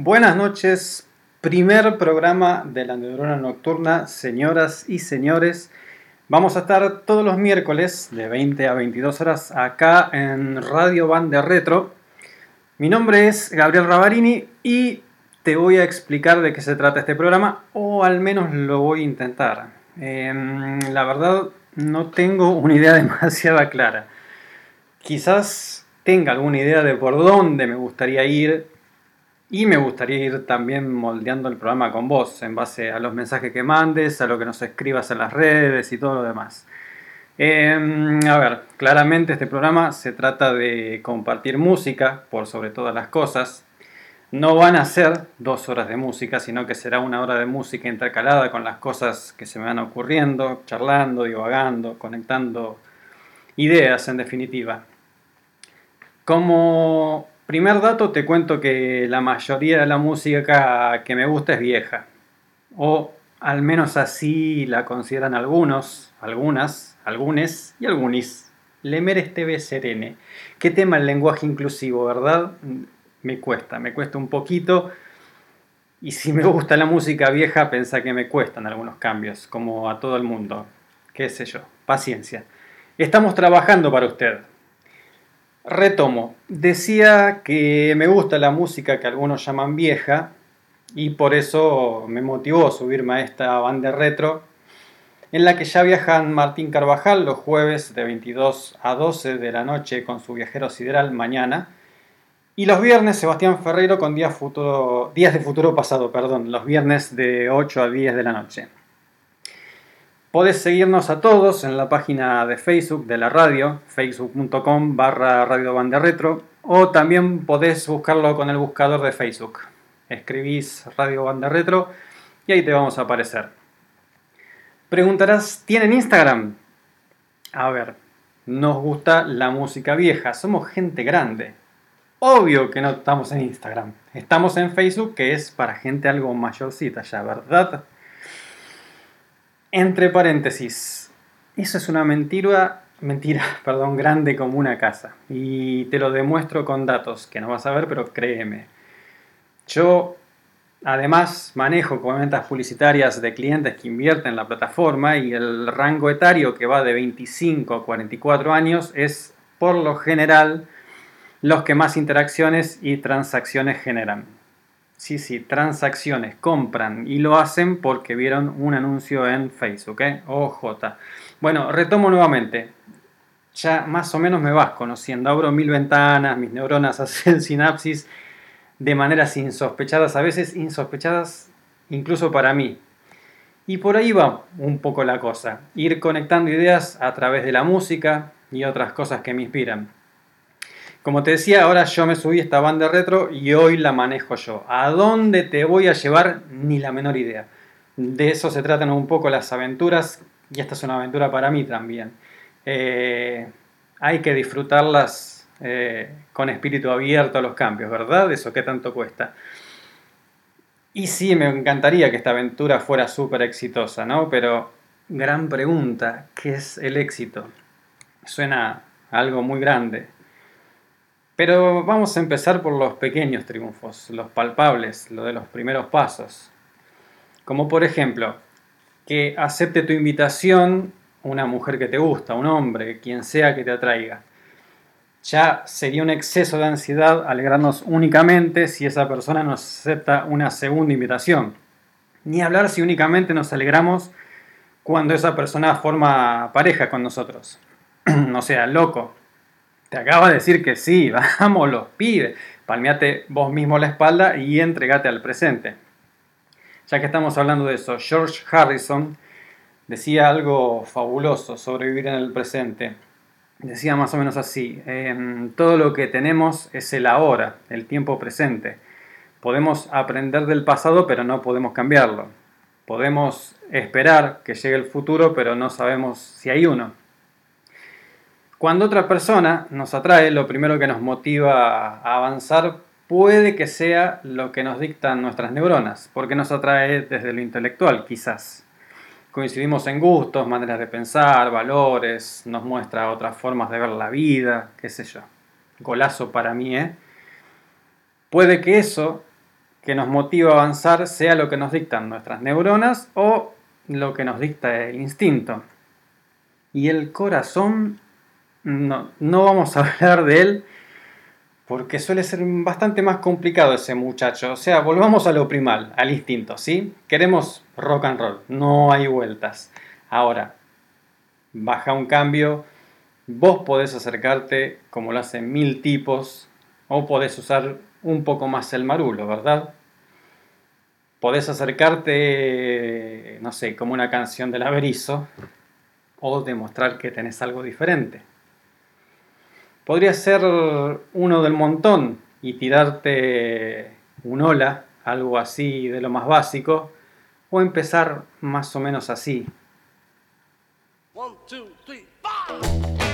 Buenas noches, primer programa de la Neurona Nocturna, señoras y señores. Vamos a estar todos los miércoles de 20 a 22 horas acá en Radio Bande Retro. Mi nombre es Gabriel Ravarini y te voy a explicar de qué se trata este programa, o al menos lo voy a intentar. Em, la verdad, no tengo una idea demasiado clara. Quizás tenga alguna idea de por dónde me gustaría ir, y me gustaría ir también moldeando el programa con vos, en base a los mensajes que mandes, a lo que nos escribas en las redes y todo lo demás. Em, a ver, claramente este programa se trata de compartir música, por sobre todas las cosas. No van a ser dos horas de música, sino que será una hora de música intercalada con las cosas que se me van ocurriendo, charlando, divagando, conectando ideas en definitiva. Como Primer dato, te cuento que la mayoría de la música que me gusta es vieja. O al menos así la consideran algunos, algunas, algunes y algunis. Lemer Esteve Serene. Qué tema el lenguaje inclusivo, ¿verdad? Me cuesta, me cuesta un poquito. Y si me gusta la música vieja, pensa que me cuestan algunos cambios, como a todo el mundo. Qué sé yo, paciencia. Estamos trabajando para usted. Retomo. Decía que me gusta la música que algunos llaman vieja y por eso me motivó subirme a esta banda retro en la que ya viajan Martín Carvajal los jueves de 22 a 12 de la noche con su viajero sideral mañana y los viernes Sebastián Ferreiro con días, días de futuro pasado, perdón, los viernes de 8 a 10 de la noche. Podés seguirnos a todos en la página de Facebook de la radio, facebook.com barra Radio Retro, o también podés buscarlo con el buscador de Facebook. Escribís Radio Banda Retro y ahí te vamos a aparecer. Preguntarás, ¿tienen Instagram? A ver, nos gusta la música vieja, somos gente grande. Obvio que no estamos en Instagram. Estamos en Facebook, que es para gente algo mayorcita ya, ¿verdad? Entre paréntesis, eso es una mentira, mentira, perdón, grande como una casa. Y te lo demuestro con datos que no vas a ver, pero créeme. Yo, además, manejo ventas publicitarias de clientes que invierten en la plataforma y el rango etario que va de 25 a 44 años es, por lo general, los que más interacciones y transacciones generan. Sí, sí, transacciones, compran y lo hacen porque vieron un anuncio en Facebook, ¿eh? OJ. Bueno, retomo nuevamente. Ya más o menos me vas conociendo. Abro mil ventanas, mis neuronas hacen sinapsis de maneras insospechadas, a veces insospechadas incluso para mí. Y por ahí va un poco la cosa. Ir conectando ideas a través de la música y otras cosas que me inspiran. Como te decía, ahora yo me subí a esta banda retro y hoy la manejo yo. ¿A dónde te voy a llevar? Ni la menor idea. De eso se tratan un poco las aventuras y esta es una aventura para mí también. Eh, hay que disfrutarlas eh, con espíritu abierto a los cambios, ¿verdad? Eso que tanto cuesta. Y sí, me encantaría que esta aventura fuera súper exitosa, ¿no? Pero gran pregunta, ¿qué es el éxito? Suena algo muy grande. Pero vamos a empezar por los pequeños triunfos, los palpables, lo de los primeros pasos. Como por ejemplo, que acepte tu invitación una mujer que te gusta, un hombre, quien sea que te atraiga. ya sería un exceso de ansiedad alegrarnos únicamente si esa persona nos acepta una segunda invitación. Ni hablar si únicamente nos alegramos cuando esa persona forma pareja con nosotros. no sea loco. Te acaba de decir que sí, vamos, los pide. Palmeate vos mismo la espalda y entregate al presente. Ya que estamos hablando de eso, George Harrison decía algo fabuloso sobre vivir en el presente decía más o menos así, todo lo que tenemos es el ahora, el tiempo presente. Podemos aprender del pasado, pero no podemos cambiarlo. Podemos esperar que llegue el futuro, pero no sabemos si hay uno. Cuando otra persona nos atrae, lo primero que nos motiva a avanzar puede que sea lo que nos dictan nuestras neuronas, porque nos atrae desde lo intelectual, quizás coincidimos en gustos, maneras de pensar, valores, nos muestra otras formas de ver la vida, qué sé yo. Golazo para mí, ¿eh? Puede que eso que nos motiva a avanzar sea lo que nos dictan nuestras neuronas o lo que nos dicta el instinto. Y el corazón, no, no vamos a hablar de él porque suele ser bastante más complicado ese muchacho. O sea, volvamos a lo primal, al instinto, ¿sí? Queremos rock and roll, no hay vueltas. Ahora, baja un cambio, vos podés acercarte como lo hacen mil tipos, o podés usar un poco más el marulo, ¿verdad? Podés acercarte, no sé, como una canción del averizo, o demostrar que tenés algo diferente. Podría ser uno del montón y tirarte un hola, algo así de lo más básico, o empezar más o menos así. passion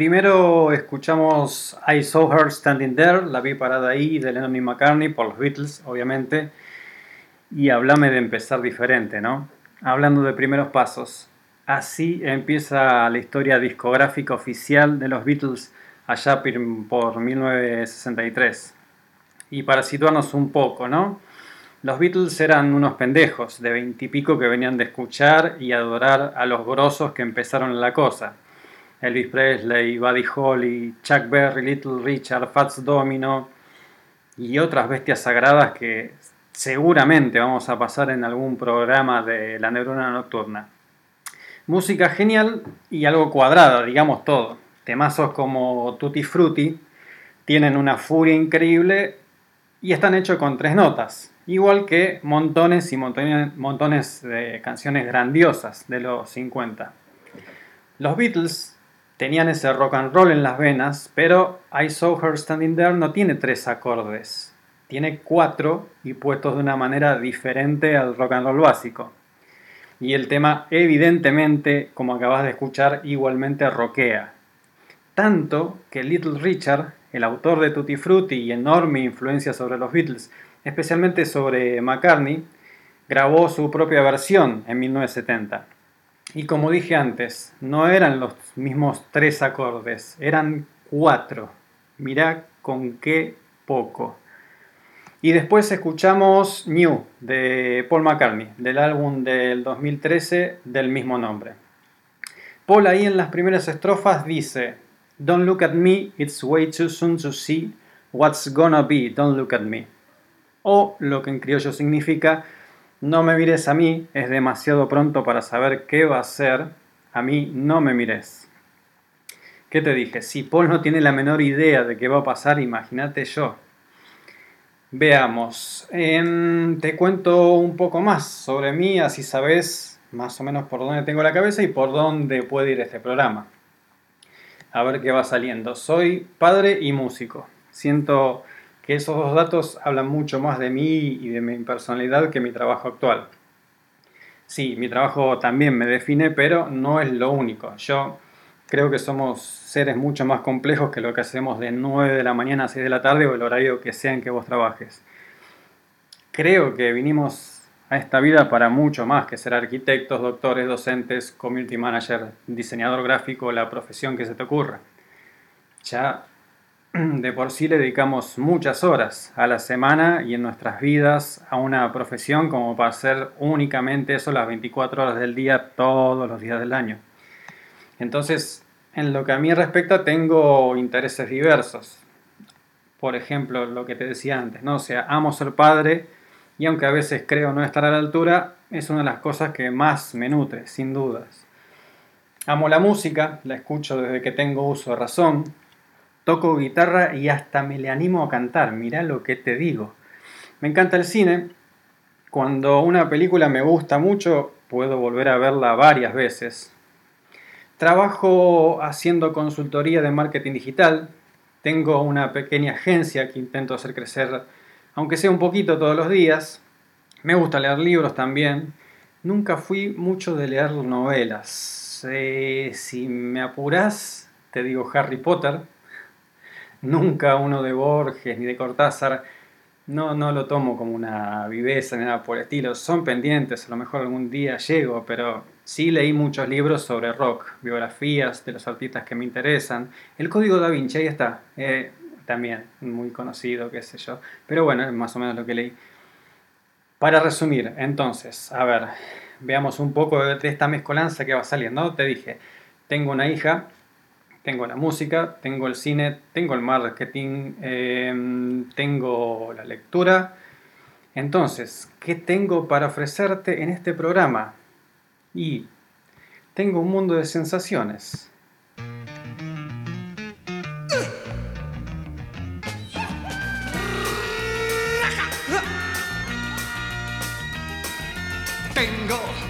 primero escuchamos I Saw Her Standing There, la vi parada ahí, de Lennon y McCartney, por los Beatles, obviamente. Y hablame de empezar diferente, ¿no? Hablando de primeros pasos. Así empieza la historia discográfica oficial de los Beatles allá por 1963. Y para situarnos un poco, ¿no? Los Beatles eran unos pendejos de veintipico que venían de escuchar y adorar a los grosos que empezaron la cosa. Elvis Presley, Buddy Holly, Chuck Berry, Little Richard, Fats Domino y otras bestias sagradas que seguramente vamos a pasar en algún programa de la neurona nocturna. Música genial y algo cuadrada, digamos todo. Temazos como Tutti Frutti tienen una furia increíble y están hechos con tres notas, igual que montones y montones, de canciones grandiosas de los 50. Los Beatles tenían ese rock and roll en las venas, pero I Saw Her Standing There no tiene tres acordes, tiene cuatro y puestos de una manera diferente al rock and roll básico. Y el tema, evidentemente, como acabas de escuchar, igualmente rockea. Tanto que Little Richard, el autor de Tutti Frutti y enorme influencia sobre los Beatles, especialmente sobre McCartney, grabó su propia versión en 1970. Y como dije antes, no eran los mismos tres acordes, eran cuatro. Mirá con qué poco. Y después escuchamos New de Paul McCartney, del álbum del 2013 del mismo nombre. Paul ahí en las primeras estrofas dice, Don't look at me, it's way too soon to see what's gonna be, don't look at me. O lo que en criollo significa, no me mires a mí, es demasiado pronto para saber qué va a ser, a mí no me mires. ¿Qué te dije? Si Paul no tiene la menor idea de qué va a pasar, imagínate yo. Veamos, em, te cuento un poco más sobre mí, así sabes más o menos por dónde tengo la cabeza y por dónde puede ir este programa. A ver qué va saliendo. Soy padre y músico. Siento que esos dos datos hablan mucho más de mí y de mi personalidad que mi trabajo actual. Sí, mi trabajo también me define, pero no es lo único. Yo creo que somos seres mucho más complejos que lo que hacemos de 9 de la mañana a 6 de la tarde o el horario que sea en que vos trabajes. Creo que vinimos a esta vida para mucho más que ser arquitectos, doctores, docentes, community manager, diseñador gráfico, la profesión que se te ocurra. Ya de por sí le dedicamos muchas horas a la semana y en nuestras vidas a una profesión como para hacer únicamente eso las 24 horas del día todos los días del año. Entonces, en lo que a mí respecta, tengo intereses diversos. Por ejemplo, lo que te decía antes, ¿no? O sea, amo ser padre y aunque a veces creo no estar a la altura, es una de las cosas que más me nutre, sin dudas. Amo la música, la escucho desde que tengo uso de razón, toco guitarra y hasta me le animo a cantar, mirá lo que te digo. Me encanta el cine, cuando una película me gusta mucho, puedo volver a verla varias veces. Trabajo haciendo consultoría de marketing digital, tengo una pequeña agencia que intento hacer crecer aunque sea un poquito todos los días. Me gusta leer libros también. Nunca fui mucho de leer novelas. Eh, si me apuras, te digo Harry Potter. Nunca uno de Borges ni de Cortázar. No, no lo tomo como una viveza ni nada por el estilo. Son pendientes, a lo mejor algún día llego, pero sí leí muchos libros sobre rock, biografías de los artistas que me interesan. El Código da Vinci, ahí está. Eh, también muy conocido, qué sé yo. Pero bueno, es más o menos lo que leí. Para resumir, entonces, a ver, veamos un poco de esta mezcolanza que va saliendo. Te dije, tengo una hija, tengo la música, tengo el cine, tengo el marketing, em, tengo la lectura. Entonces, ¿qué tengo para ofrecerte en este programa? Y tengo un mundo de sensaciones. Tengo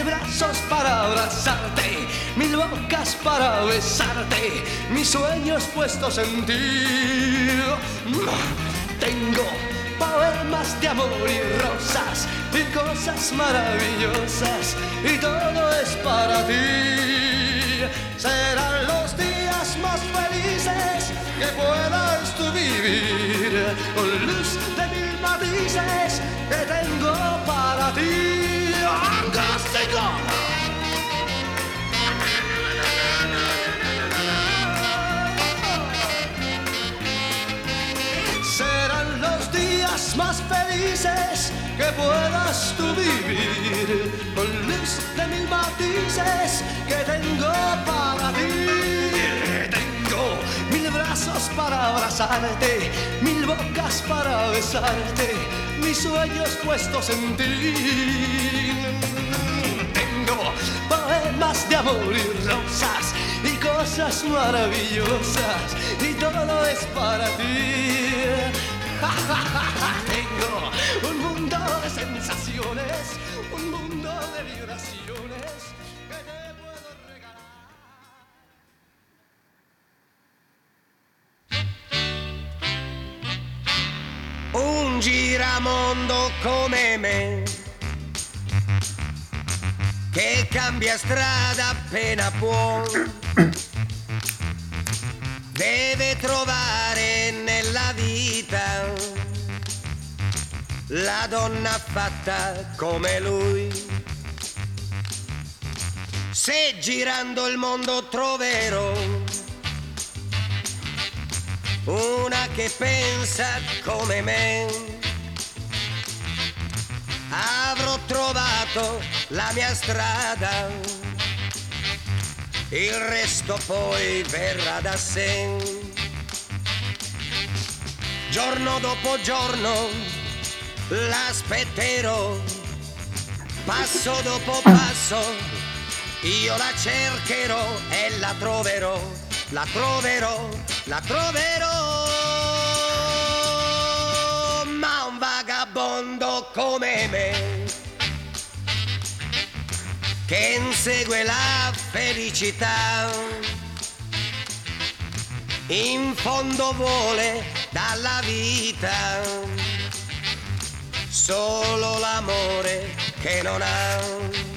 mil brazos para abrazarte, mil bocas para besarte, mis sueños puestos en ti. Tengo poemas de amor y rosas y cosas maravillosas y todo es para ti. Serán los días más felices que puedas tú vivir con luz de mil matices que tengo para ti. Serán los días más felices que puedas tú vivir con luz de mil matices que tengo para ti. Tengo mil brazos para abrazarte, mil bocas para besarte, mis sueños puestos en ti poemas de amor y rosas y cosas maravillosas y todo es para ti. Tengo un mundo de sensaciones, Un giramondo come me che cambia strada appena può. Deve trovare nella vita la donna fatta come lui. Se girando il mondo troverò una che pensa come me. Avrò trovato la mia strada, il resto poi verrà da sé. Giorno dopo giorno l'aspetterò, passo dopo passo, io la cercherò e la troverò, la troverò, la troverò. Ma un vagabondo come me che insegue la felicità. In fondo vuole dalla vita solo l'amore che non ha.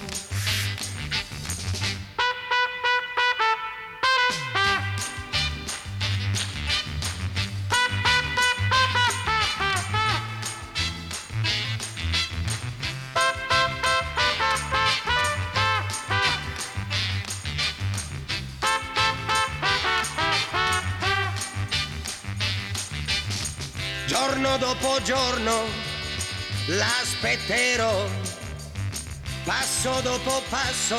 Dopo giorno l'aspetterò, passo dopo passo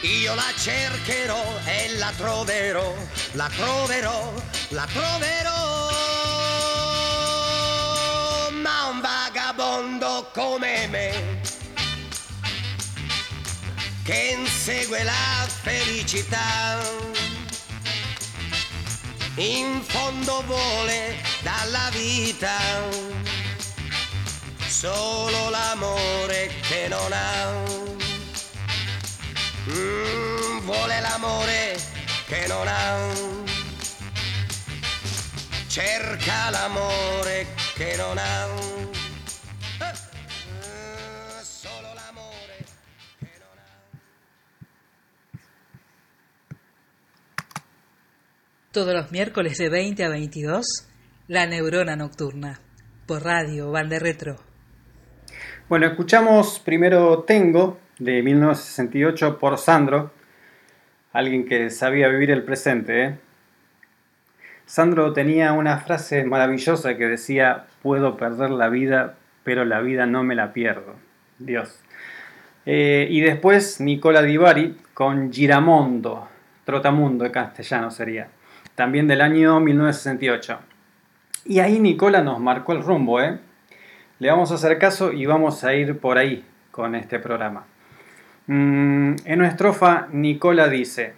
io la cercherò e la troverò, la troverò, la troverò. Ma un vagabondo come me che insegue la felicità in fondo vuole dalla vita solo l'amore che non ha. Mm, vuole l'amore che non ha. Cerca l'amore che non ha. Todos los miércoles de 20 a 22, La Neurona Nocturna, por radio, Bande Retro. Bueno, escuchamos primero Tengo, de 1968, por Sandro, alguien que sabía vivir el presente. ¿eh? Sandro tenía una frase maravillosa que decía, puedo perder la vida, pero la vida no me la pierdo. Dios. Eh, y después Nicola Di Bari con Giramondo, Trotamundo en castellano sería, también del año 1968. Y ahí Nicola nos marcó el rumbo, ¿eh? Le vamos a hacer caso y vamos a ir por ahí con este programa. Mm, en nuestra estrofa, Nicola dice,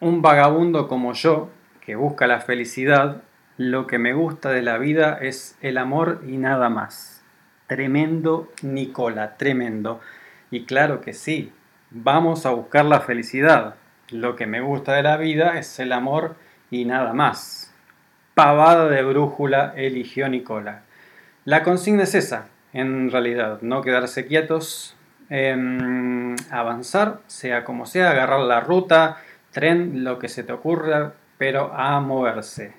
un vagabundo como yo, que busca la felicidad, lo que me gusta de la vida es el amor y nada más. Tremendo Nicola, tremendo. Y claro que sí, vamos a buscar la felicidad. Lo que me gusta de la vida es el amor y nada más. Pavada de brújula eligió Nicola. La consigna es esa, en realidad, no quedarse quietos, em, avanzar, sea como sea, agarrar la ruta, tren, lo que se te ocurra, pero a moverse.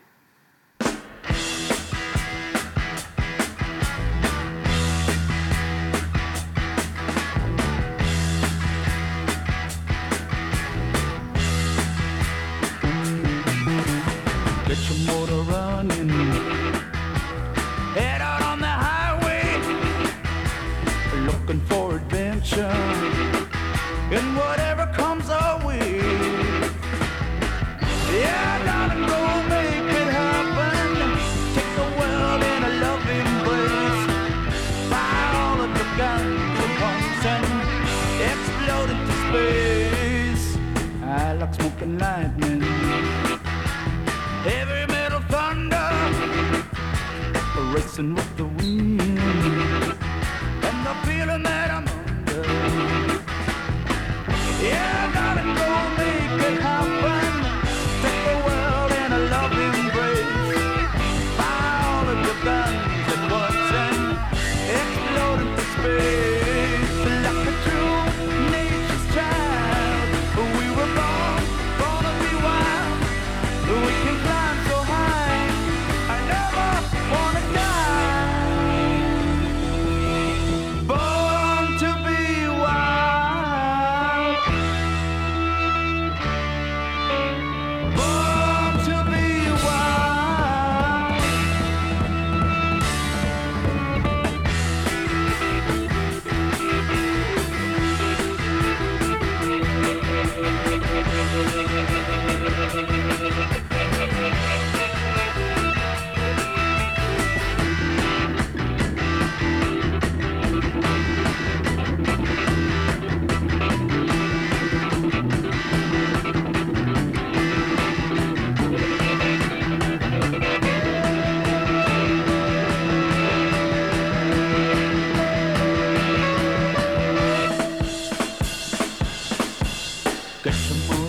干什么？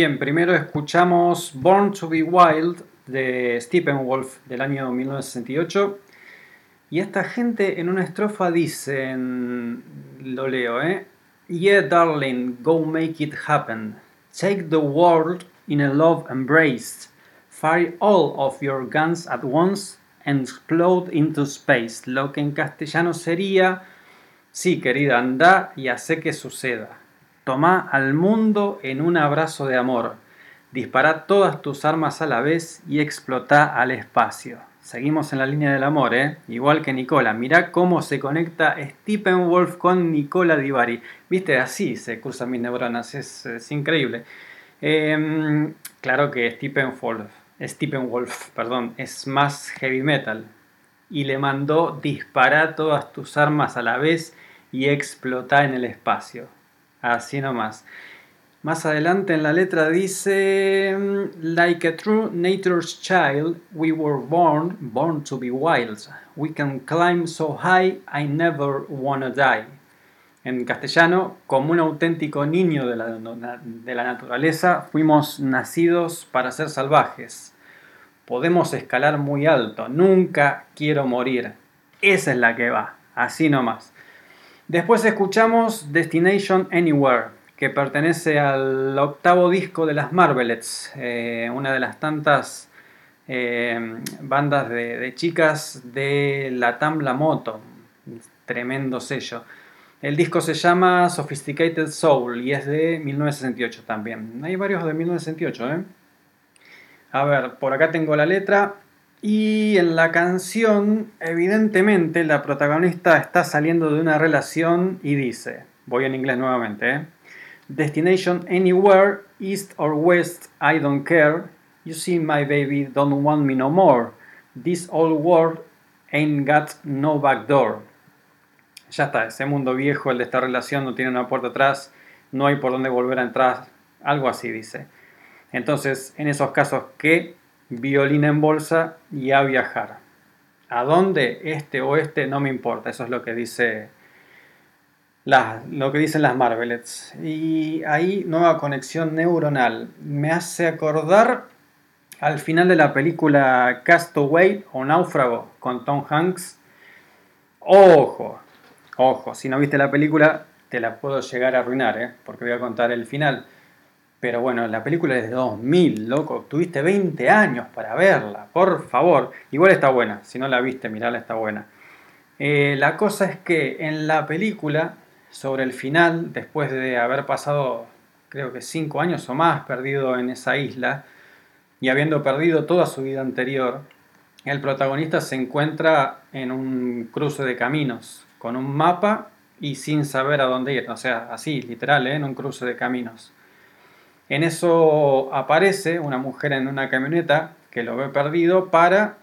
Bien, primero escuchamos Born to be Wild de Steppenwolf del año 1968. Y esta gente en una estrofa dicen, lo leo, ¿eh? Yeah, darling, go make it happen. Take the world in a love embrace. Fire all of your guns at once and explode into space. Lo que en castellano sería, sí, querida, anda y hace que suceda. Toma al mundo en un abrazo de amor. Dispara todas tus armas a la vez y explota al espacio. Seguimos en la línea del amor, ¿eh? Igual que Nicola. Mirá cómo se conecta Steppenwolf con Nicola Divari. Viste, así se cruzan mis neuronas. Es, es increíble. Em, claro que Steppenwolf, Steppenwolf perdón, es más heavy metal. Y le mandó dispara todas tus armas a la vez y explota en el espacio. Así nomás. Más adelante en la letra dice, like a true nature's child, we were born, born to be wild. We can climb so high, I never wanna die. En castellano, como un auténtico niño de la, de la naturaleza, fuimos nacidos para ser salvajes. Podemos escalar muy alto, nunca quiero morir. Esa es la que va, así nomás. Después escuchamos Destination Anywhere, que pertenece al octavo disco de las Marvelettes, eh, una de las tantas eh, bandas de, chicas de la Tambla Moto, tremendo sello. El disco se llama Sophisticated Soul y es de 1968 también. Hay varios de 1968, ¿eh? A ver, por acá tengo la letra. Y en la canción, evidentemente, la protagonista está saliendo de una relación y dice, voy en inglés nuevamente, ¿eh? Destination anywhere, east or west, I don't care. You see my baby don't want me no more. This old world ain't got no back door. Ya está, ese mundo viejo, el de esta relación, no tiene una puerta atrás, no hay por dónde volver a entrar, algo así dice. Entonces, en esos casos, ¿qué? Violín en bolsa y a viajar. ¿A dónde? Este o este, no me importa. Eso es lo que dice las- lo que dicen las Marvelets. Y ahí, nueva conexión neuronal. Me hace acordar al final de la película Castaway o Náufrago con Tom Hanks. Ojo, ojo, si no viste la película, te la puedo llegar a arruinar, ¿eh? porque voy a contar el final. Pero bueno, la película es de 2000, loco. Tuviste 20 años para verla, por favor. Igual está buena. Si no la viste, mirala, está buena. Eh, la cosa es que en la película, sobre el final, después de haber pasado, creo que 5 años o más perdido en esa isla, y habiendo perdido toda su vida anterior, el protagonista se encuentra en un cruce de caminos, con un mapa y sin saber a dónde ir. O sea, así, literal, ¿eh? en un cruce de caminos. En eso aparece una mujer en una camioneta que lo ve perdido, para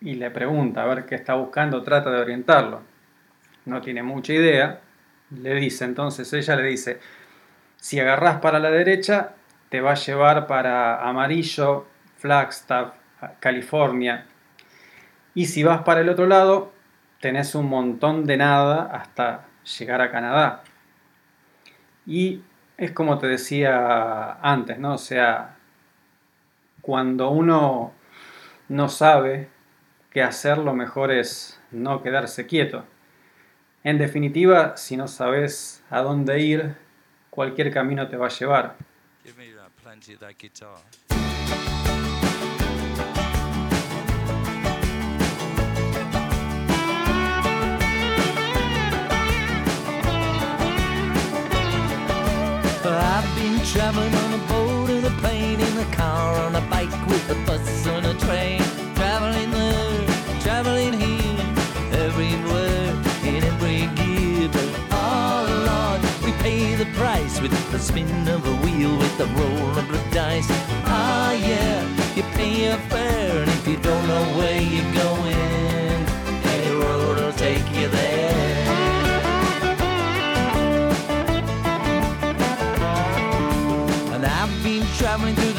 y le pregunta a ver qué está buscando, trata de orientarlo. No tiene mucha idea. Le dice, entonces ella le dice, si agarrás para la derecha, te va a llevar para Amarillo, Flagstaff, California. Y si vas para el otro lado, tenés un montón de nada hasta llegar a Canadá. Y es como te decía antes, ¿no? O sea, cuando uno no sabe qué hacer, lo mejor es no quedarse quieto. En definitiva, si no sabes a dónde ir, cualquier camino te va a llevar. Uh, I've been traveling on a boat, in a plane, in a car, on a bike, with a bus, on a train. Traveling there, traveling here, everywhere, in every gear. But oh Lord, we pay the price with the spin of a wheel, with the roll of the dice. Ah yeah, you pay your fare, and if you don't know where you're going, any road will take you there.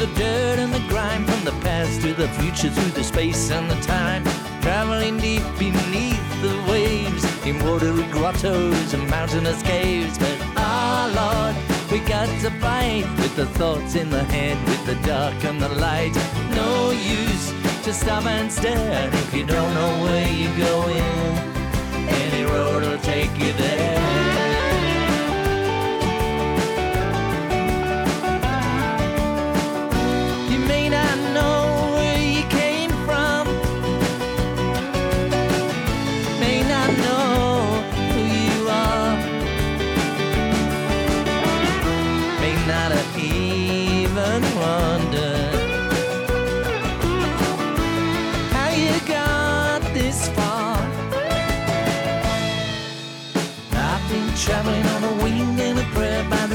The dirt and the grime From the past to the future, through the space and the time. Traveling deep beneath the waves In watery grottos and mountainous caves. But ah Lord, we got to fight With the thoughts in the head, with the dark and the light. No use to stop and stare if you don't know where you're going. Any road will take you there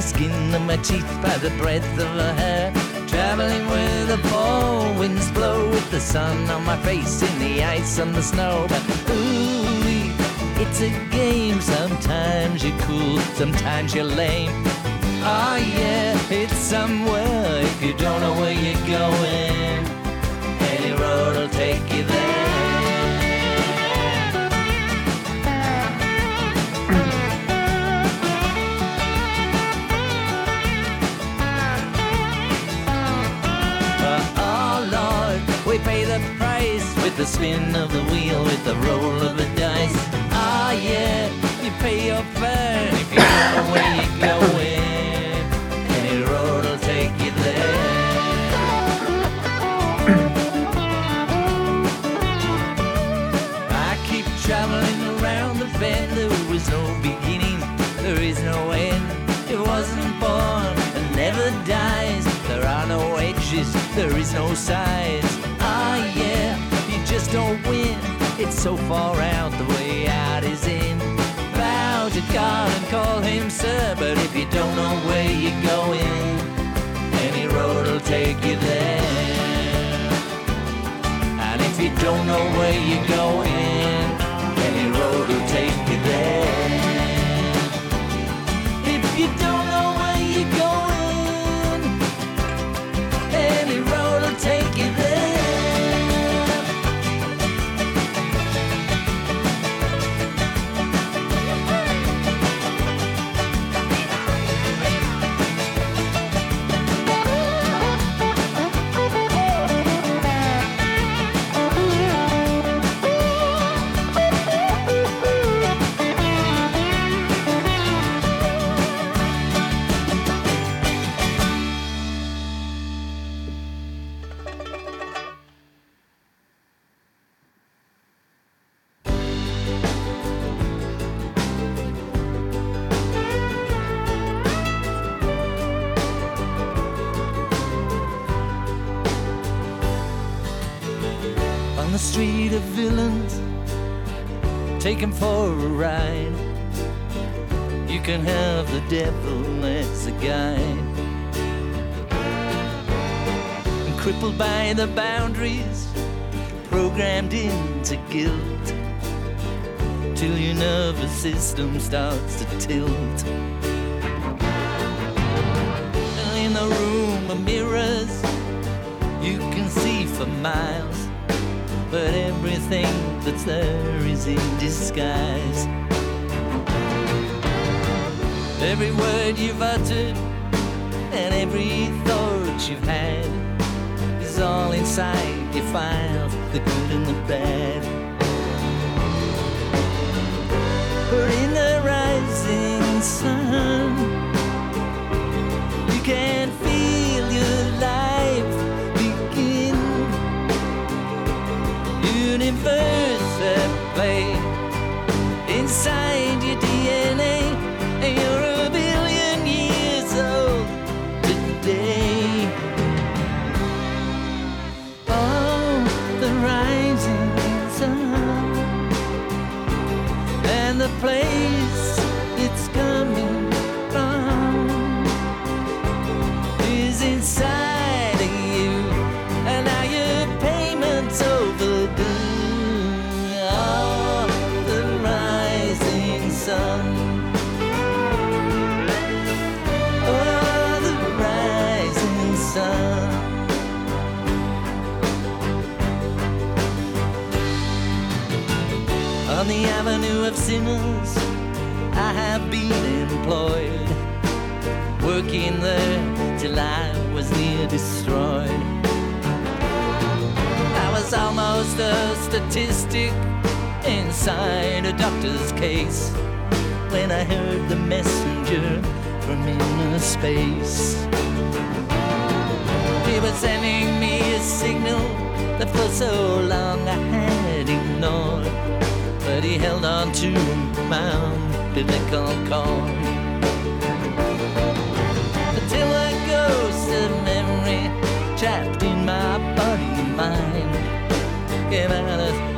skin of my teeth, by the breadth of her hair. Traveling where the fall winds blow with the sun on my face in the ice and the snow. But ooh, it's a game. Sometimes you're cool, sometimes you're lame. Oh yeah, it's somewhere if you don't know where you're going. Any road will take you there. with the spin of the wheel, with the roll of the dice. Ah, yeah, you pay your fare if you know where you're going. Any road will take you there. I keep traveling around the bend. There was no beginning, there is no end. It wasn't born and never dies. There are no edges, there is no size don't win. It's so far out, the way out is in. Bow to God and call him sir, but if you don't know where you're going, any road will take you there. And if you don't know where you're going, starts to tilt. In the room of mirrors, you can see for miles but everything that's there is in disguise. Every word you've uttered and every thought you've had is all inside your files, the good and the bad. Working there till I was near destroyed. I was almost a statistic inside a doctor's case when I heard the messenger from inner space. He was sending me a signal that for so long I had ignored, but he held on to my umbilical cord. Of memory trapped in my body and mind. Came out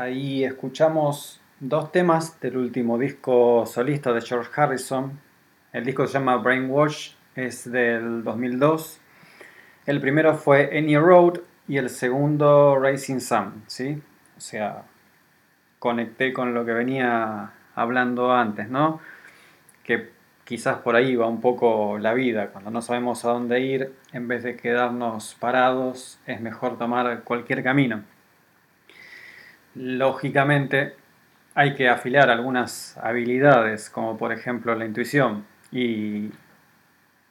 ahí escuchamos dos temas del último disco solista de George Harrison. El disco se llama Brainwash, es del 2002. El primero fue Any Road y el segundo Racing Sun, ¿sí? O sea, conecté con lo que venía hablando antes, ¿no? Que quizás por ahí va un poco la vida, cuando no sabemos a dónde ir, en vez de quedarnos parados, es mejor tomar cualquier camino. Lógicamente, hay que afilar algunas habilidades, como por ejemplo la intuición, y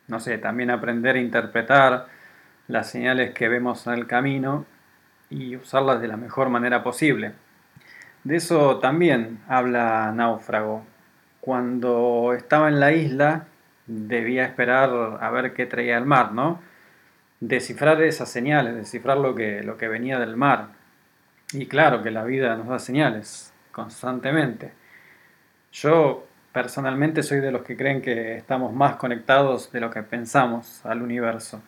no sé, también aprender a interpretar las señales que vemos en el camino y usarlas de la mejor manera posible. De eso también habla Náufrago. Cuando estaba en la isla, debía esperar a ver qué traía el mar, ¿no? Descifrar esas señales, descifrar lo que, lo que venía del mar. Y claro que la vida nos da señales constantemente. Yo personalmente soy de los que creen que estamos más conectados de lo que pensamos al universo.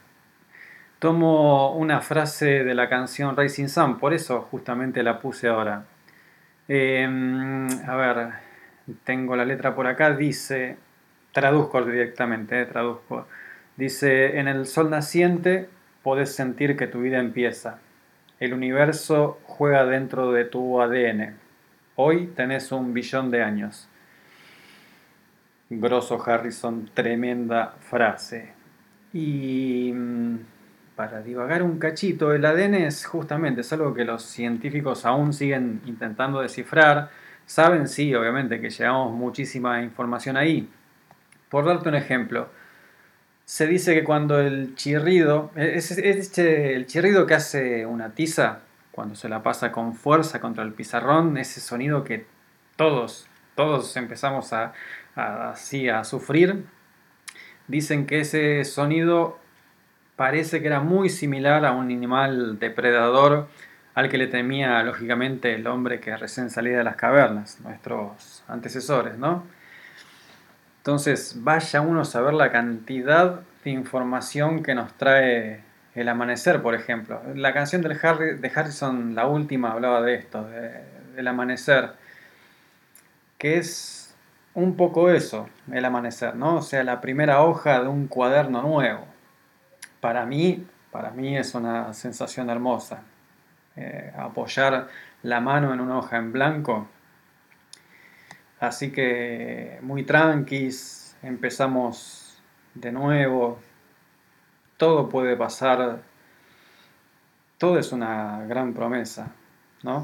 Tomo una frase de la canción Racing Sun, por eso justamente la puse ahora. Eh, a ver, tengo la letra por acá, dice, traduzco directamente, eh, traduzco. Dice, en el sol naciente podés sentir que tu vida empieza. El universo juega dentro de tu ADN. Hoy tenés un billón de años. Grosso Harrison, tremenda frase. Y mm, para divagar un cachito, el ADN es justamente, es algo que los científicos aún siguen intentando descifrar. Saben, sí, obviamente, que llevamos muchísima información ahí. Por darte un ejemplo, se dice que cuando el chirrido, es, es este- el chirrido que hace una tiza, cuando se la pasa con fuerza contra el pizarrón, ese sonido que todos, todos empezamos a, a- así a sufrir, dicen que ese sonido parece que era muy similar a un animal depredador al que le temía lógicamente el hombre que recién salía de las cavernas, nuestros antecesores, ¿no? Entonces, vaya uno a saber la cantidad de información que nos trae el amanecer, por ejemplo. La canción Harry- de Harrison, la última, hablaba de esto, de- del amanecer, que es un poco eso, el amanecer, ¿no? O sea, la primera hoja de un cuaderno nuevo. Para mí, para mí es una sensación hermosa. Eh, apoyar la mano en una hoja en blanco Así que muy tranquis, empezamos de nuevo. Todo puede pasar. Todo es una gran promesa, ¿no?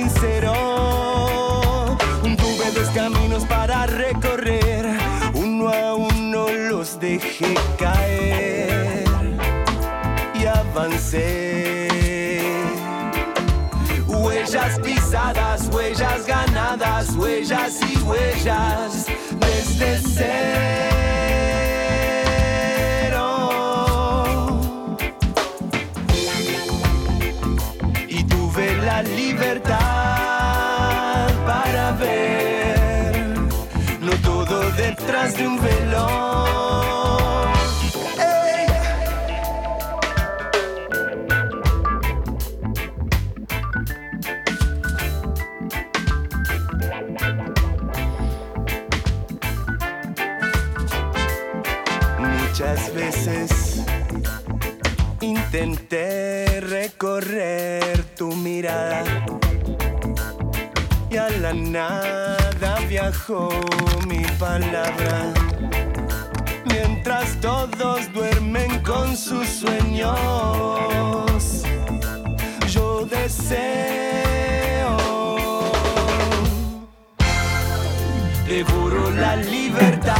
Sincero. Tuve dos caminos para recorrer, uno a uno los dejé caer y avancé. Huellas pisadas, huellas ganadas, huellas y huellas desde cero. Y y a la nada viajó mi palabra. Mientras todos duermen con sus sueños, yo deseo devoro la libertad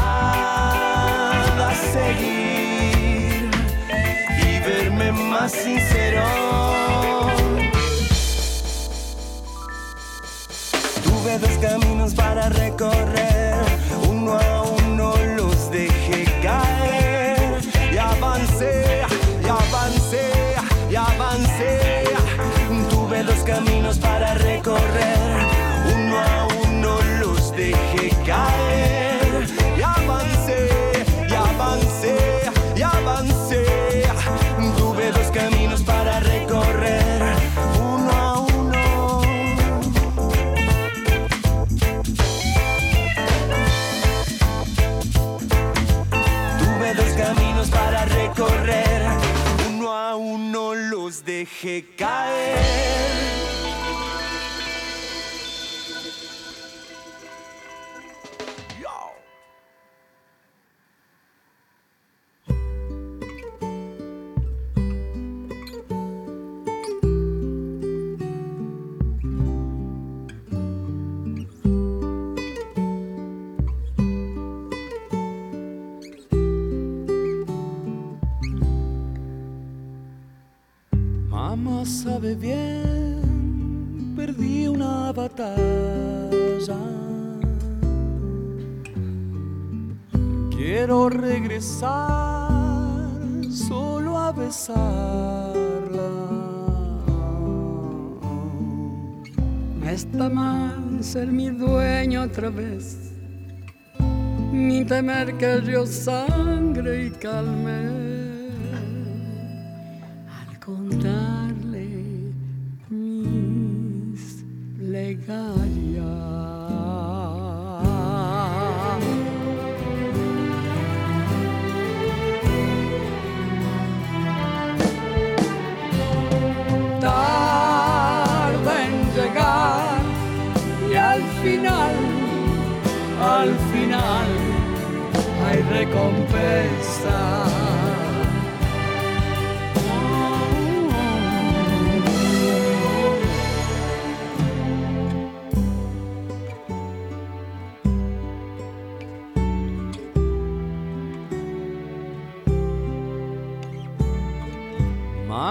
a seguir y verme más sincero. Dos caminos para recorrer, dejé caer. Sabe bien, perdí una batalla. Quiero regresar solo a besarla. No está mal ser mi dueño otra vez, ni temer que río sangre y calme. Y al final, al final hay recompensa.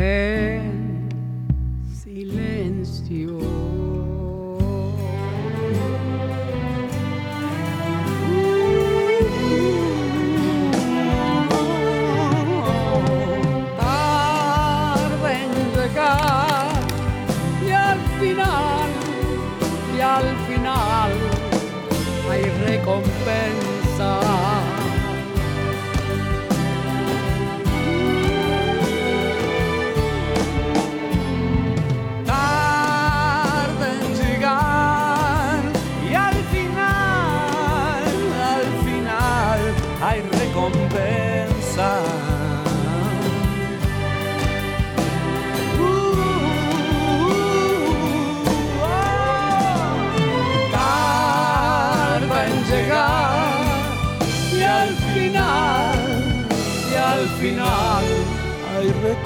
en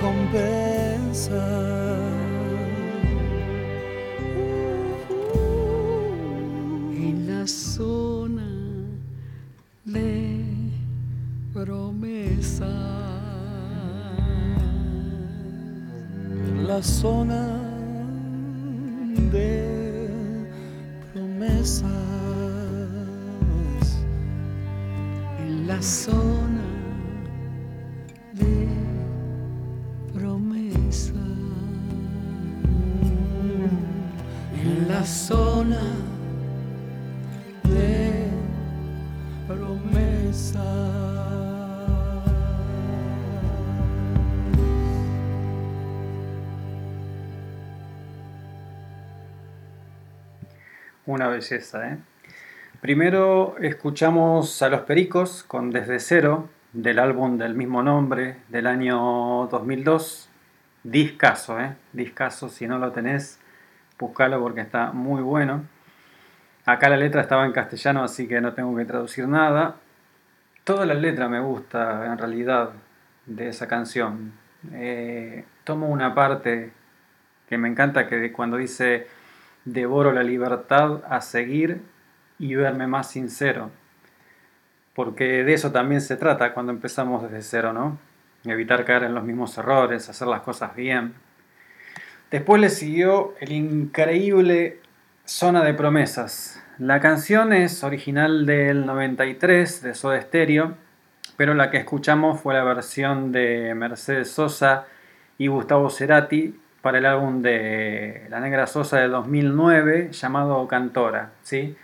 recompensa. en la zona de promesa. La zona Una belleza, ¿eh? Primero escuchamos a Los Pericos con Desde Cero, del álbum del mismo nombre, del año 2002. Discaso, ¿eh? Discaso, si no lo tenés, buscalo porque está muy bueno. Acá la letra estaba en castellano, así que no tengo que traducir nada. Toda la letra me gusta, en realidad, de esa canción. Eh, tomo una parte que me encanta, que cuando dice devoro la libertad a seguir y verme más sincero. Porque de eso también se trata cuando empezamos desde cero, ¿no? Evitar caer en los mismos errores, hacer las cosas bien. Después le siguió el increíble Zona de Promesas. La canción es original del 93 de Soda Stereo, pero la que escuchamos fue la versión de Mercedes Sosa y Gustavo Cerati para el álbum de La Negra Sosa de 2009 llamado Cantora. ¿sí?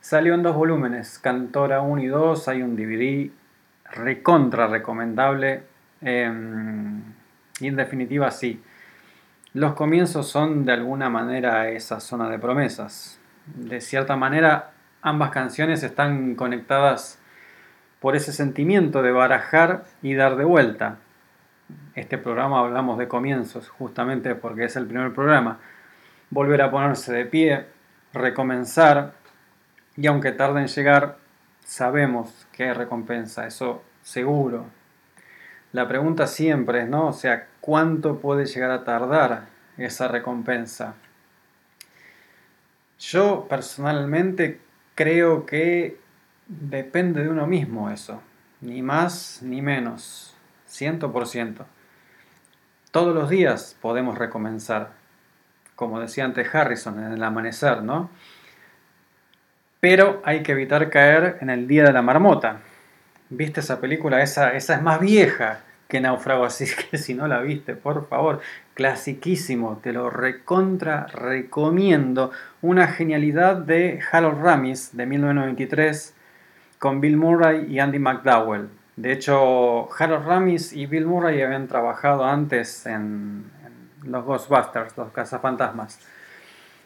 Salió en dos volúmenes, Cantora 1 y 2, hay un DVD recontra recomendable. eh, y en definitiva sí, los comienzos son de alguna manera esa zona de promesas. De cierta manera, ambas canciones están conectadas por ese sentimiento de barajar y dar de vuelta. Este programa hablamos de comienzos, justamente porque es el primer programa. Volver a ponerse de pie, recomenzar, y aunque tarde en llegar, sabemos que hay recompensa, eso seguro. La pregunta siempre es, ¿no? Sea, ¿cuánto puede llegar a tardar esa recompensa? Yo personalmente creo que depende de uno mismo eso, ni más ni menos, 100%. Todos los días podemos recomenzar, como decía antes Harrison, en el amanecer, ¿no? Pero hay que evitar caer en el día de la marmota. ¿Viste esa película? Esa, es más vieja que Náufrago, así que si no la viste, por favor, clasiquísimo, te lo recontra recomiendo. Una genialidad de Harold Ramis de 1993 con Bill Murray y Andy McDowell. De hecho, Harold Ramis y Bill Murray habían trabajado antes en, los Ghostbusters, los cazafantasmas.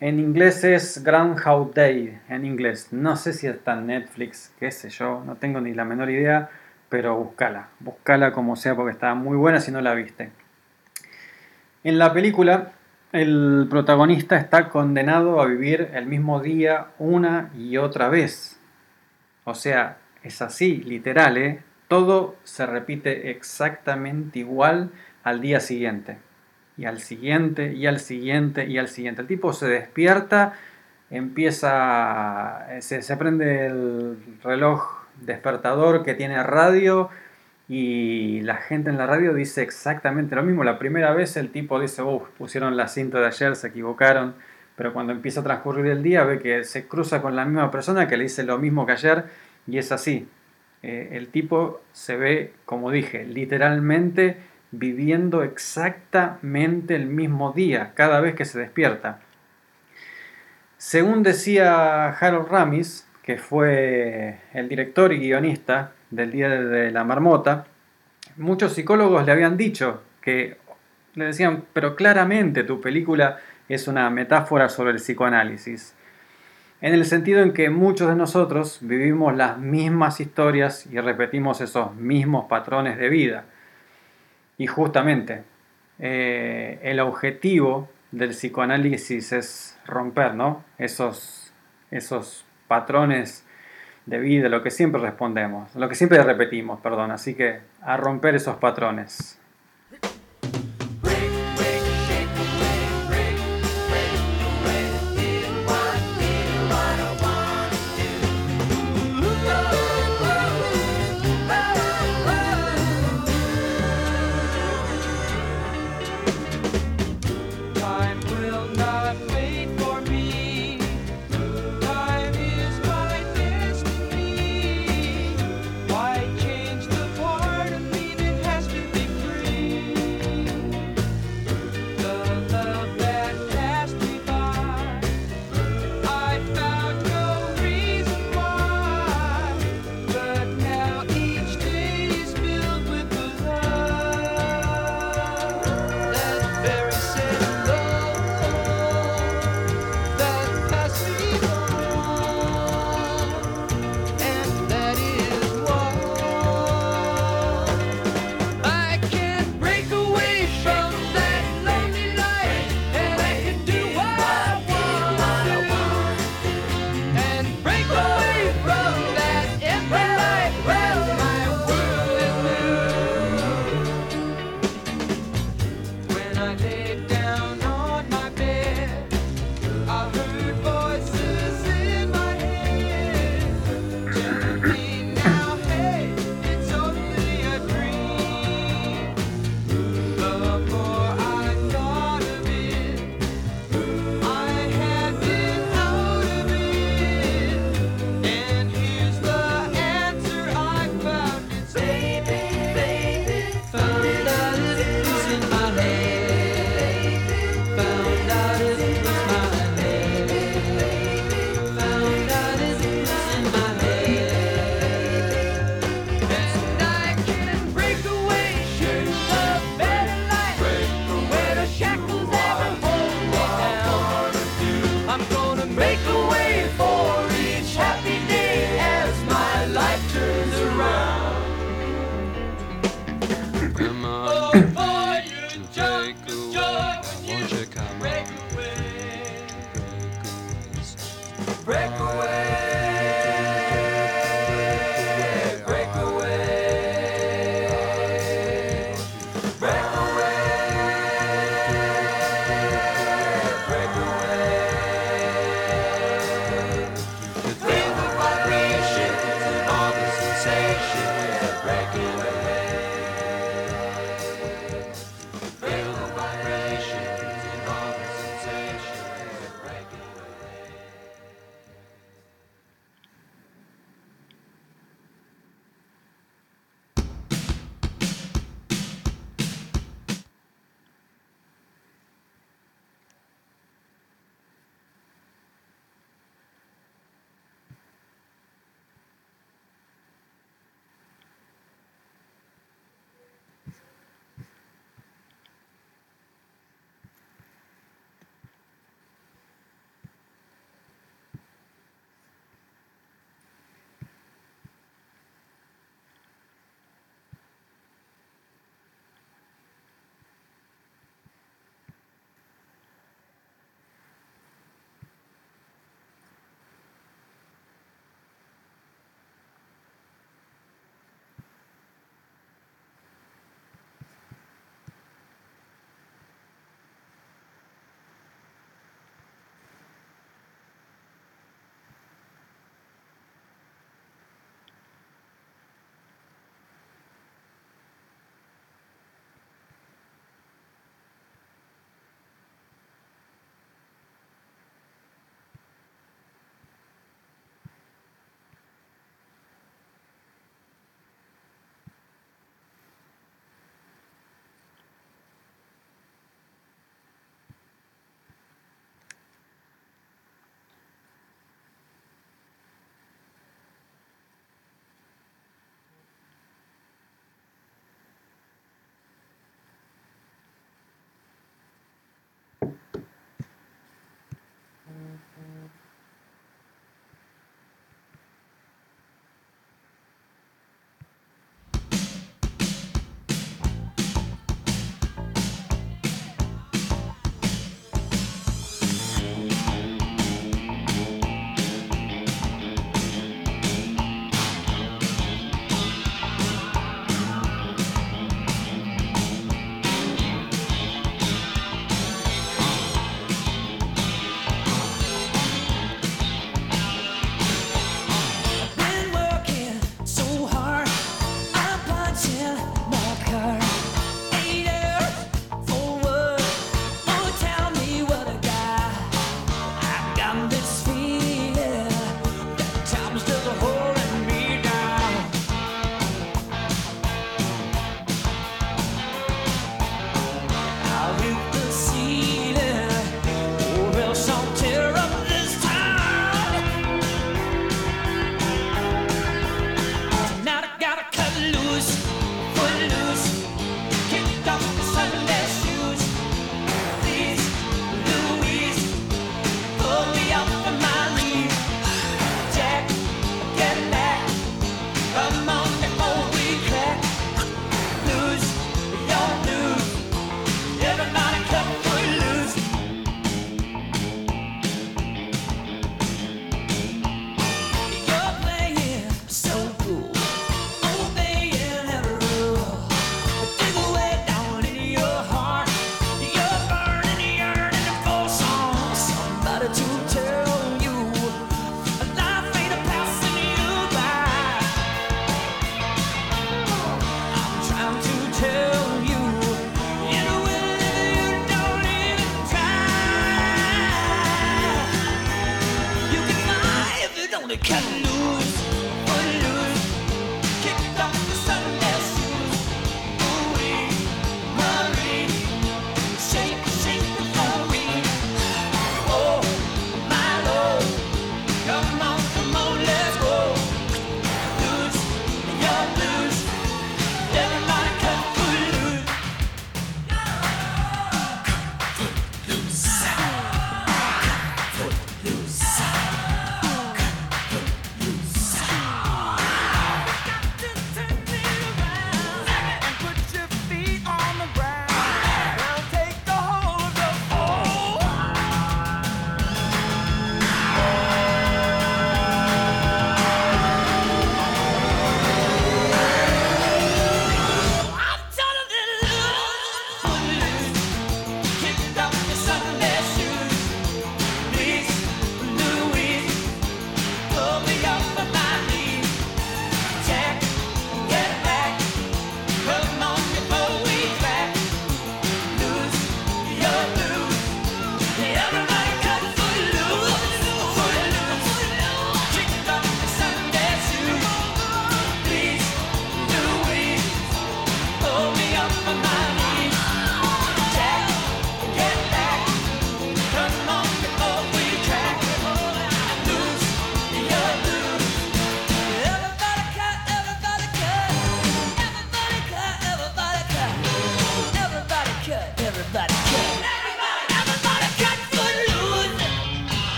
En inglés es Groundhog Day, en inglés. No sé si está en Netflix, qué sé yo, no tengo ni la menor idea, pero búscala, búscala como sea porque está muy buena si no la viste. En la película, el protagonista está condenado a vivir el mismo día una y otra vez. O sea, es así, literal, ¿eh? Todo se repite exactamente igual al día siguiente. Y al siguiente, y al siguiente, y al siguiente. El tipo se despierta, empieza, se, se prende el reloj despertador que tiene radio y la gente en la radio dice exactamente lo mismo. La primera vez el tipo dice, uff, pusieron la cinta de ayer, se equivocaron. Pero cuando empieza a transcurrir el día ve que se cruza con la misma persona que le dice lo mismo que ayer y es así. Eh, el tipo se ve, como dije, literalmente viviendo exactamente el mismo día cada vez que se despierta. Según decía Harold Ramis, que fue el director y guionista del Día de la Marmota, muchos psicólogos le habían dicho que le decían, pero claramente tu película es una metáfora sobre el psicoanálisis. En el sentido en que muchos de nosotros vivimos las mismas historias y repetimos esos mismos patrones de vida. Y justamente, eh, el objetivo del psicoanálisis es romper ¿no? esos, esos patrones de vida, lo que siempre respondemos, lo que siempre repetimos, perdón. Así que a romper esos patrones.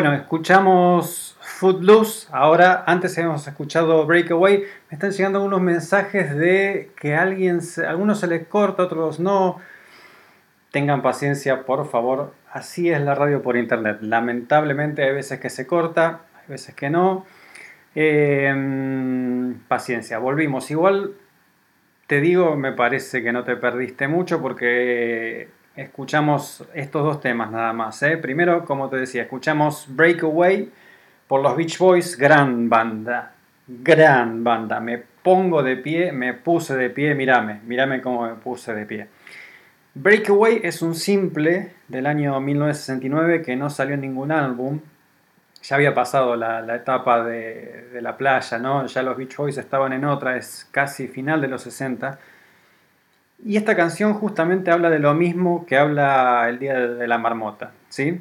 Bueno, escuchamos Footloose. Ahora, antes hemos escuchado Breakaway. Me están llegando unos mensajes de que alguien, se- a algunos se les corta, otros no. Tengan paciencia, por favor. Así es la radio por internet. Lamentablemente hay veces que se corta, hay veces que no. Eh, paciencia, volvimos. Igual te digo, me parece que no te perdiste mucho porque escuchamos estos dos temas nada más. ¿eh? Primero, como te decía, escuchamos Breakaway por los Beach Boys, gran banda, gran banda. Me pongo de pie, me puse de pie, mírame, mírame cómo me puse de pie. Breakaway es un simple del año 1969 que no salió en ningún álbum. Ya había pasado la, etapa de, de la playa, ¿no? Ya los Beach Boys estaban en otra, es casi final de los 60. Y esta canción justamente habla de lo mismo que habla el Día de la Marmota, ¿sí?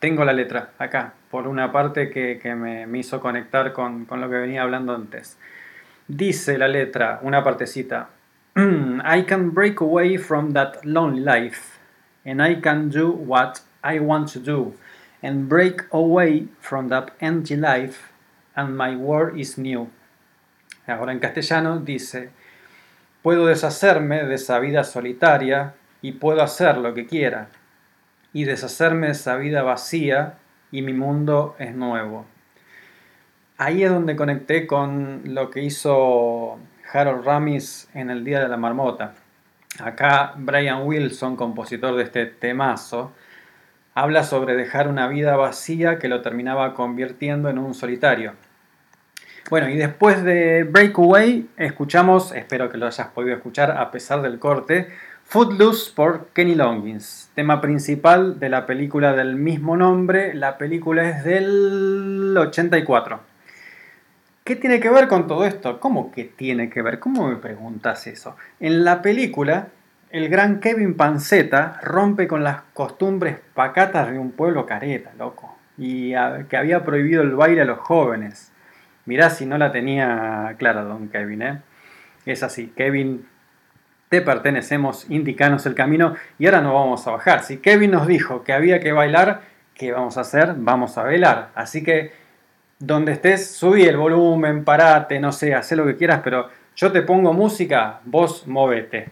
Tengo la letra acá, por una parte que, que me, me hizo conectar con, con lo que venía hablando antes. Dice la letra, una partecita, I can break away from that lonely life, and I can do what I want to do, and break away from that empty life, and my world is new. Ahora en castellano dice, puedo deshacerme de esa vida solitaria y puedo hacer lo que quiera, y deshacerme de esa vida vacía y mi mundo es nuevo. Ahí es donde conecté con lo que hizo Harold Ramis en el Día de la Marmota. Acá Brian Wilson, compositor de este temazo, habla sobre dejar una vida vacía que lo terminaba convirtiendo en un solitario. Bueno, y después de Breakaway, escuchamos, espero que lo hayas podido escuchar a pesar del corte, Footloose por Kenny Loggins, tema principal de la película del mismo nombre. La película es del 84. ¿Qué tiene que ver con todo esto? ¿Cómo que tiene que ver? ¿Cómo me preguntas eso? En la película, el gran Kevin Panceta rompe con las costumbres pacatas de un pueblo careta, loco. Y que había prohibido el baile a los jóvenes. Mirá si no la tenía clara, don Kevin, ¿eh? Es así, Kevin, te pertenecemos, indicanos el camino y ahora no vamos a bajar. Si Kevin nos dijo que había que bailar, ¿qué vamos a hacer? Vamos a bailar. Así que donde estés, subí el volumen, parate, no sé, haz lo que quieras, pero yo te pongo música, vos movete.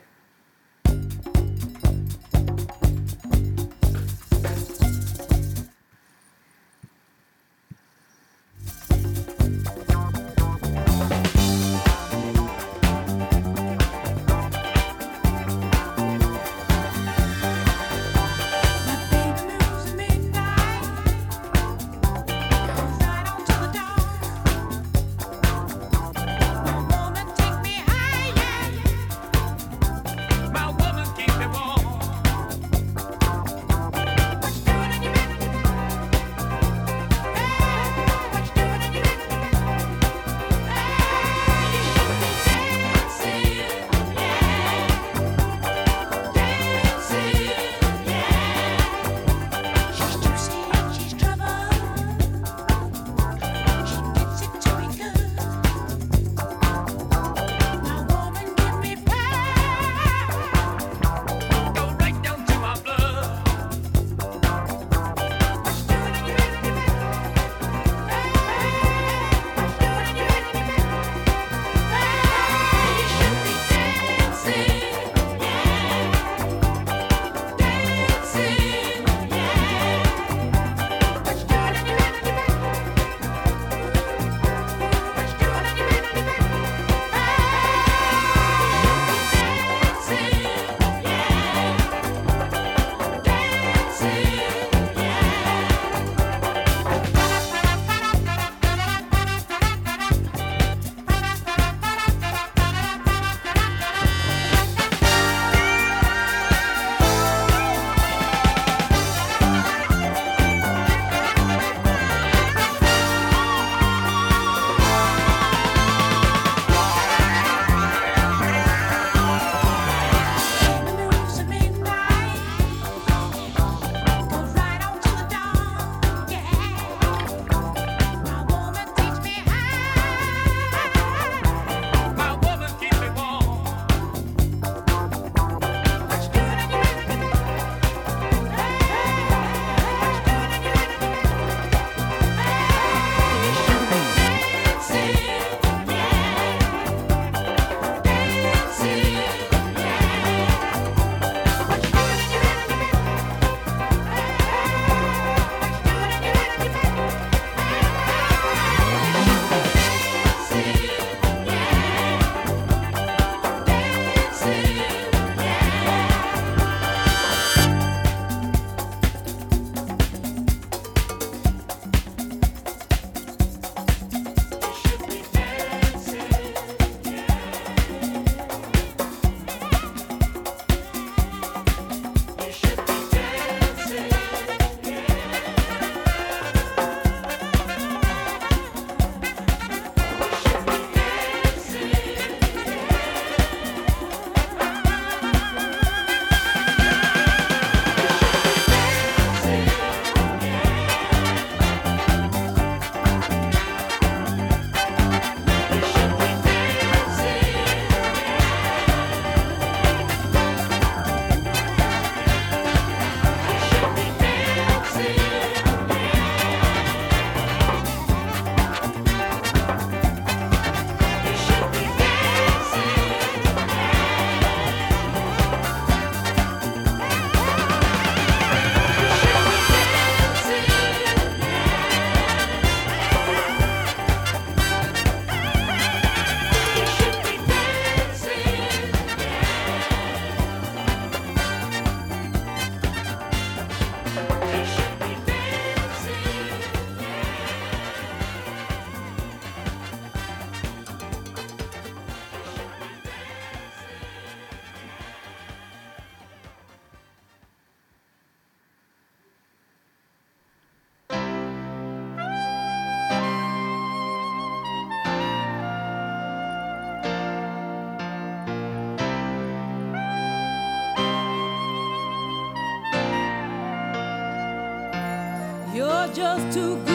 Just too good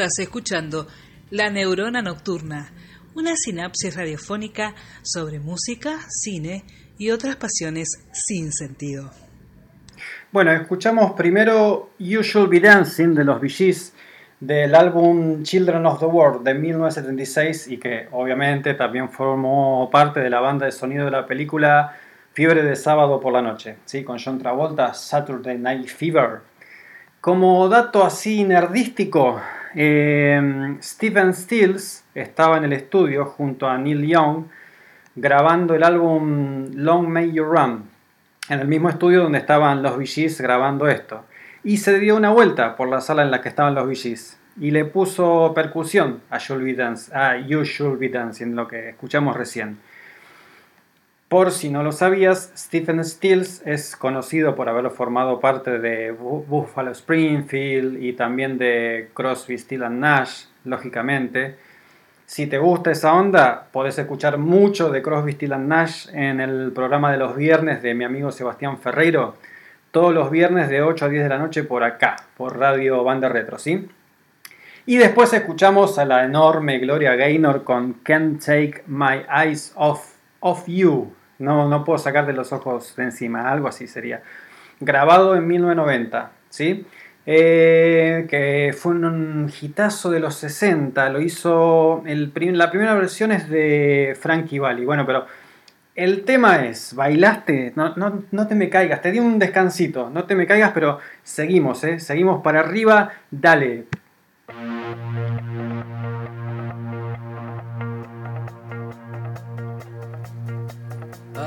Estás escuchando La Neurona Nocturna, una sinapsis radiofónica sobre música, cine y otras pasiones sin sentido. Bueno, escuchamos primero You Should Be Dancing de los Bee del álbum Children of the World de 1976 y que obviamente también formó parte de la banda de sonido de la película Fiebre de sábado por la noche, ¿sí? con John Travolta, Saturday Night Fever. Como dato así nerdístico, eh, Stephen Stills estaba en el estudio junto a Neil Young grabando el álbum Long May You Run, en el mismo estudio donde estaban los Gees grabando esto. Y se dio una vuelta por la sala en la que estaban los Gees y le puso percusión a, a You Should Be Dancing, lo que escuchamos recién. Por si no lo sabías, Stephen Stills es conocido por haber formado parte de Bu- Buffalo Springfield y también de Crosby, Still and Nash, lógicamente. Si te gusta esa onda, podés escuchar mucho de Crosby, Still and Nash en el programa de los viernes de mi amigo Sebastián Ferreiro. Todos los viernes de 8 a 10 de la noche por acá, por Radio Banda Retro, ¿sí? Y después escuchamos a la enorme Gloria Gaynor con Can't Take My Eyes Off, off You. No, no puedo sacarte los ojos de encima, algo así sería. Grabado en 1990, ¿sí? Eh, que fue un hitazo de los 60. Lo hizo. La primera versión es de Frankie Valli. Bueno, pero el tema es: bailaste, no, no, no te me caigas. Te di un descansito, no te me caigas, pero seguimos, ¿eh? Seguimos para arriba. Dale,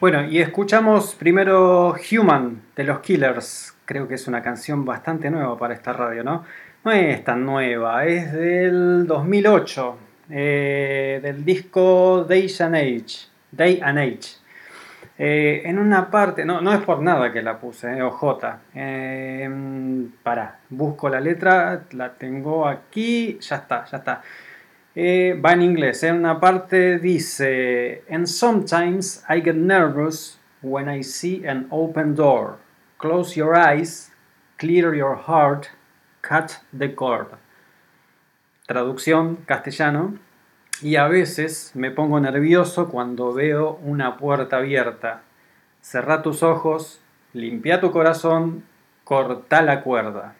Bueno, y escuchamos primero Human de los Killers. Creo que es una canción bastante nueva para esta radio, ¿no? No es tan nueva, es del 2008, eh, del disco Day and Age. Day and Age. Eh, en una parte, no, no es por nada que la puse, eh, OJ. Eh, para, busco la letra, la tengo aquí, ya está, ya está. Eh, va en inglés. En una parte dice: And sometimes I get nervous when I see an open door. Close your eyes, clear your heart, cut the cord. Traducción castellano. Y a veces me pongo nervioso cuando veo una puerta abierta. Cerrá tus ojos, limpia tu corazón, corta la cuerda.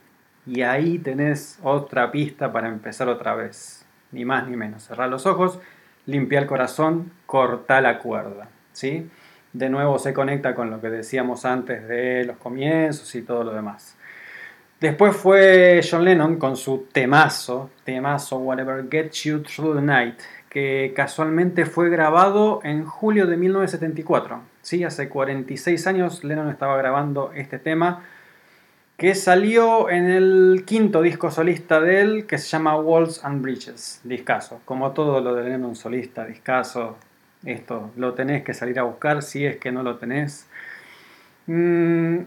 Y ahí tenés otra pista para empezar otra vez. Ni más ni menos. Cerrá los ojos, limpia el corazón, corta la cuerda. ¿sí? De nuevo se conecta con lo que decíamos antes de los comienzos y todo lo demás. Después fue John Lennon con su temazo, temazo Whatever Gets You Through the Night, que casualmente fue grabado en julio de 1974. ¿sí? Hace 46 años Lennon estaba grabando este tema que salió en el quinto disco solista de él, que se llama Walls and Bridges, discaso. Como todo lo de Lennon solista, discaso, esto lo tenés que salir a buscar si es que no lo tenés. Mm,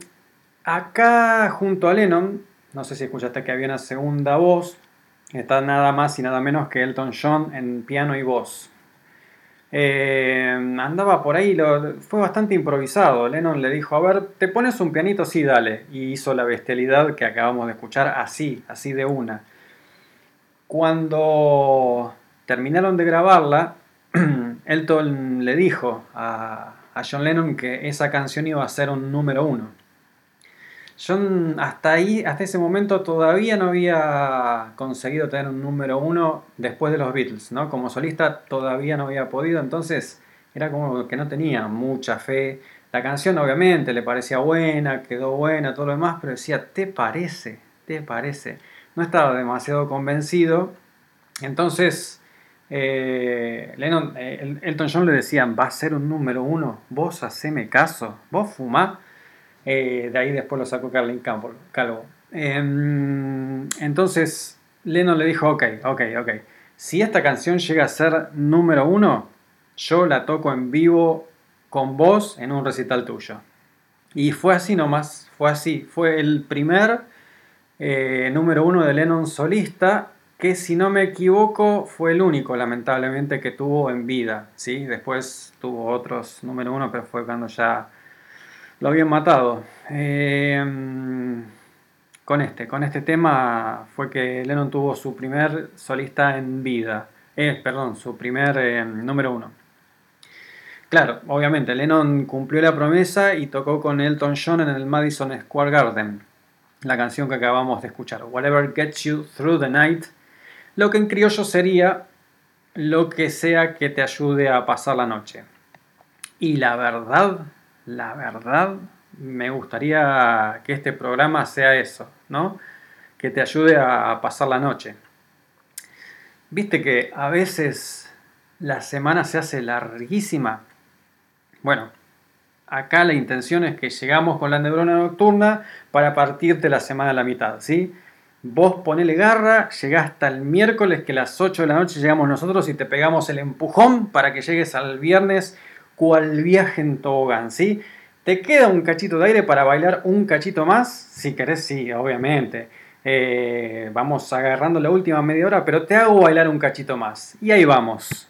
acá junto a Lennon, no sé si escuchaste que había una segunda voz, está nada más y nada menos que Elton John en piano y voz. Eh, andaba por ahí, lo- fue bastante improvisado. Lennon le dijo, a ver, ¿te pones un pianito? Sí, dale. Y hizo la bestialidad que acabamos de escuchar así, así de una. Cuando terminaron de grabarla, Elton le dijo a, a John Lennon que esa canción iba a ser un número uno. John hasta ahí, hasta ese momento todavía no había conseguido tener un número uno después de los Beatles, ¿no? Como solista todavía no había podido, entonces era como que no tenía mucha fe. La canción obviamente le parecía buena, quedó buena, todo lo demás, pero decía, ¿te parece? ¿Te parece? No estaba demasiado convencido. Entonces, eh, Lennon, eh, El- Elton John le decían, va a ser un número uno, vos haceme caso, vos fumá. Eh, de ahí después lo sacó Carlin Calvo. Em, entonces Lennon le dijo, ok, ok, ok. Si esta canción llega a ser número uno, yo la toco en vivo con vos en un recital tuyo. Y fue así nomás, fue así. Fue el primer eh, número uno de Lennon solista, que si no me equivoco fue el único, lamentablemente, que tuvo en vida. ¿sí? Después tuvo otros número uno, pero fue cuando ya lo habían matado. Eh, con este, con este tema fue que Lennon tuvo su primer solista en vida. Eh, perdón, su primer eh, número uno. Claro, obviamente, Lennon cumplió la promesa y tocó con Elton John en el Madison Square Garden. La canción que acabamos de escuchar, Whatever Gets You Through the Night. Lo que en criollo sería lo que sea que te ayude a pasar la noche. Y la verdad, la verdad, me gustaría que este programa sea eso, ¿no? Que te ayude a pasar la noche. Viste que a veces la semana se hace larguísima. Bueno, acá la intención es que llegamos con la neurona nocturna para partirte la semana a la mitad, ¿sí? Vos ponele garra, llegás hasta el miércoles que a las 8 de la noche llegamos nosotros y te pegamos el empujón para que llegues al viernes cual viaje en tobogán, ¿sí? ¿Te queda un cachito de aire para bailar un cachito más? Si querés, sí, obviamente. Eh, vamos agarrando la última media hora, pero te hago bailar un cachito más. Y ahí vamos.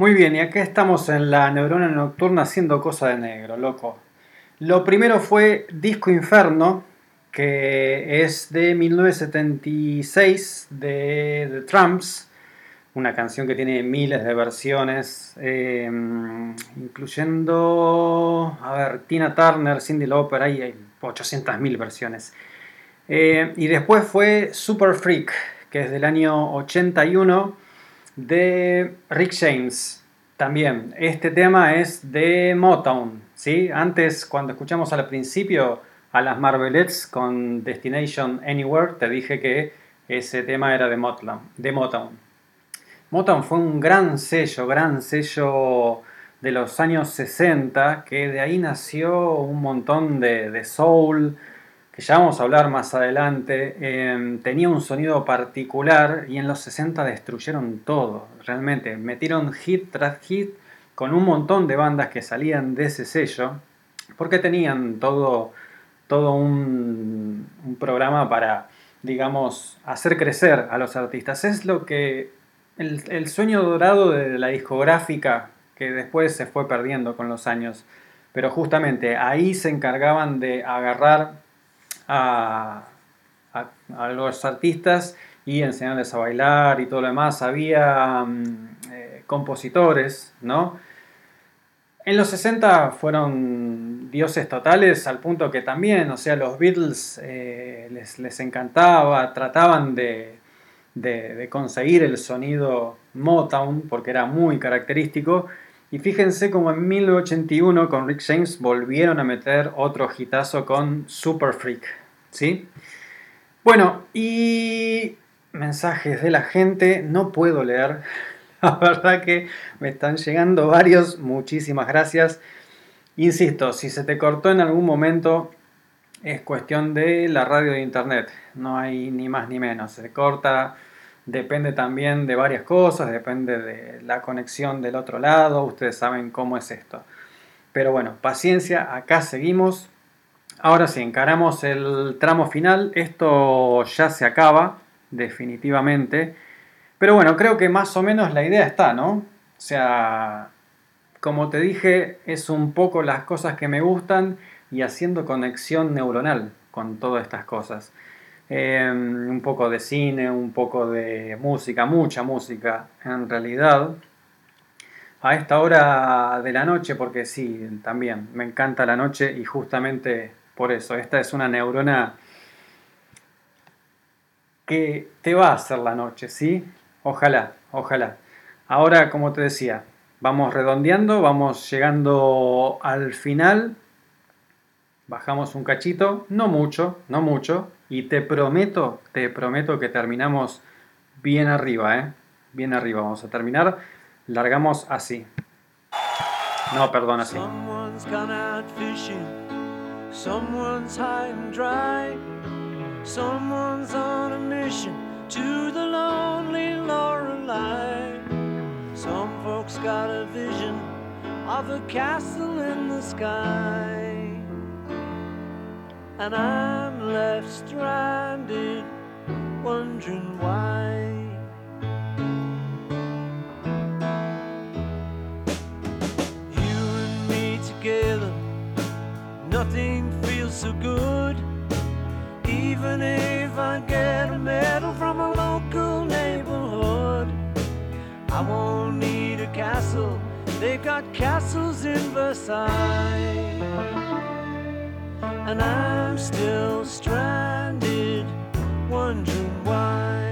Muy bien, y acá estamos en la neurona nocturna haciendo cosa de negro, loco. Lo primero fue Disco Inferno, que es de 1976 de The Tramps, una canción que tiene miles de versiones, eh, incluyendo, a ver, Tina Turner, Cindy Lauper, ahí hay 800.000 versiones. Eh, y después fue Super Freak, que es del año 81 de Rick James. También, este tema es de Motown, ¿sí? Antes, cuando escuchamos al principio a las Marvelettes con Destination Anywhere, te dije que ese tema era de Motown. De Motown. Motown fue un gran sello, gran sello de los años 60, que de ahí nació un montón de, de soul, que ya vamos a hablar más adelante. Eh, tenía un sonido particular y en los 60 destruyeron todo, realmente. Metieron hit tras hit con un montón de bandas que salían de ese sello, porque tenían todo, todo un, programa para, digamos, hacer crecer a los artistas. Es lo que el sueño dorado de la discográfica que después se fue perdiendo con los años. Pero justamente ahí se encargaban de agarrar a, a, los artistas y enseñarles a bailar y todo lo demás. Había mm, eh, compositores, ¿no? En los 60 fueron dioses totales al punto que también, o sea, los Beatles eh, les, les encantaba, trataban de, de, de conseguir el sonido Motown porque era muy característico. Y fíjense como en 1981 con Rick James volvieron a meter otro hitazo con Super Freak. ¿Sí? Bueno, y mensajes de la gente, no puedo leer. La verdad que me están llegando varios, muchísimas gracias. Insisto, si se te cortó en algún momento, es cuestión de la radio de internet. No hay ni más ni menos. Se corta, depende también de varias cosas, depende de la conexión del otro lado. Ustedes saben cómo es esto. Pero bueno, paciencia, acá seguimos. Ahora sí, encaramos el tramo final. Esto ya se acaba, definitivamente. Pero bueno, creo que más o menos la idea está, ¿no? O sea, como te dije, es un poco las cosas que me gustan y haciendo conexión neuronal con todas estas cosas. Eh, un poco de cine, un poco de música, mucha música en realidad. a esta hora de la noche, porque sí, también me encanta la noche y justamente por eso, esta es una neurona que te va a hacer la noche, ¿sí? Ojalá, ojalá. Ahora, como te decía, vamos redondeando, vamos llegando al final. Bajamos un cachito, no mucho, no mucho. Y te prometo, te prometo que terminamos bien arriba, ¿eh? Bien arriba vamos a terminar. Largamos así. No, perdón, así. Someone's high and dry. Someone's on a mission to the lonely Lorelei. Some folks got a vision of a castle in the sky. And I'm left stranded, wondering why. Nothing feels so good. Even if I get a medal from a local neighborhood, I won't need a castle. They've got castles in Versailles. And I'm still stranded, wondering why.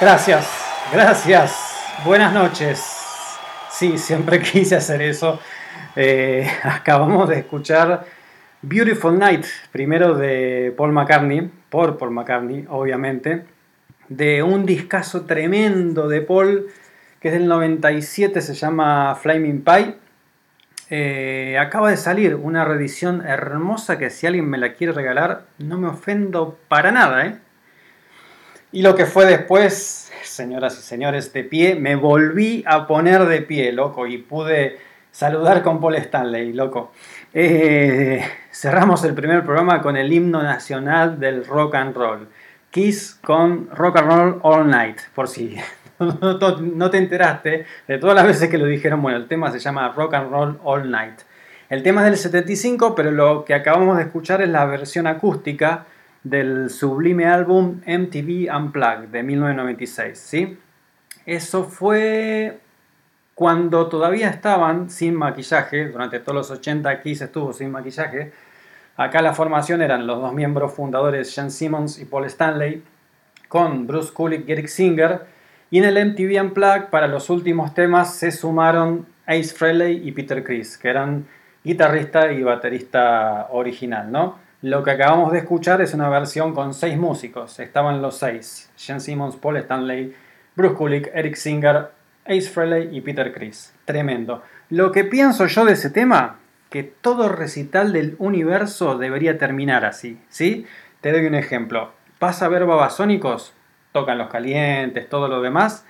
Gracias, gracias. Buenas noches. Sí, siempre quise hacer eso. Eh, acabamos de escuchar Beautiful Night, primero de Paul McCartney, por Paul McCartney, obviamente, de un discazo tremendo de Paul, que es del 97, se llama Flaming Pie. Eh, acaba de salir una reedición hermosa que si alguien me la quiere regalar, no me ofendo para nada, ¿eh? Y lo que fue después, señoras y señores, de pie, me volví a poner de pie, loco, y pude saludar con Paul Stanley, loco. Eh, cerramos el primer programa con el himno nacional del rock and roll. Kiss con Rock and Roll All Night, por si no, te enteraste de todas las veces que lo dijeron. Bueno, el tema se llama Rock and Roll All Night. El tema es del 75, pero lo que acabamos de escuchar es la versión acústica del sublime álbum MTV Unplugged de 1996, ¿sí? Eso fue cuando todavía estaban sin maquillaje, durante todos los 80 Kiss estuvo sin maquillaje. Acá la formación eran los dos miembros fundadores, Sean Simmons y Paul Stanley, con Bruce Kulick y Eric Singer. Y en el MTV Unplugged, para los últimos temas, se sumaron Ace Frehley y Peter Criss, que eran guitarrista y baterista original, ¿no? Lo que acabamos de escuchar es una versión con seis músicos. Estaban los seis: Sean Simmons, Paul Stanley, Bruce Kulick, Eric Singer, Ace Frehley y Peter Criss. Tremendo. Lo que pienso yo de ese tema, que todo recital del universo debería terminar así, ¿sí? Te doy un ejemplo. Vas a ver Babasónicos, tocan los calientes, todo lo demás.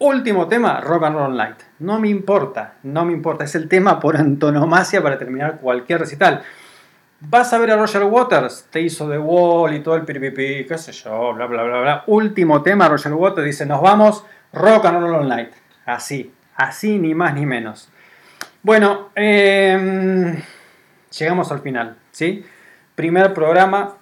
Último tema, Rock and Roll Night. No me importa, no me importa. Es el tema por antonomasia para terminar cualquier recital. Vas a ver a Roger Waters, te hizo The Wall y todo el piripipi, qué sé yo, bla, bla, bla, bla. Último tema, Roger Waters dice, nos vamos, Rock and Roll Night. Así, así ni más ni menos. Bueno, eh, llegamos al final, ¿sí? Primer programa,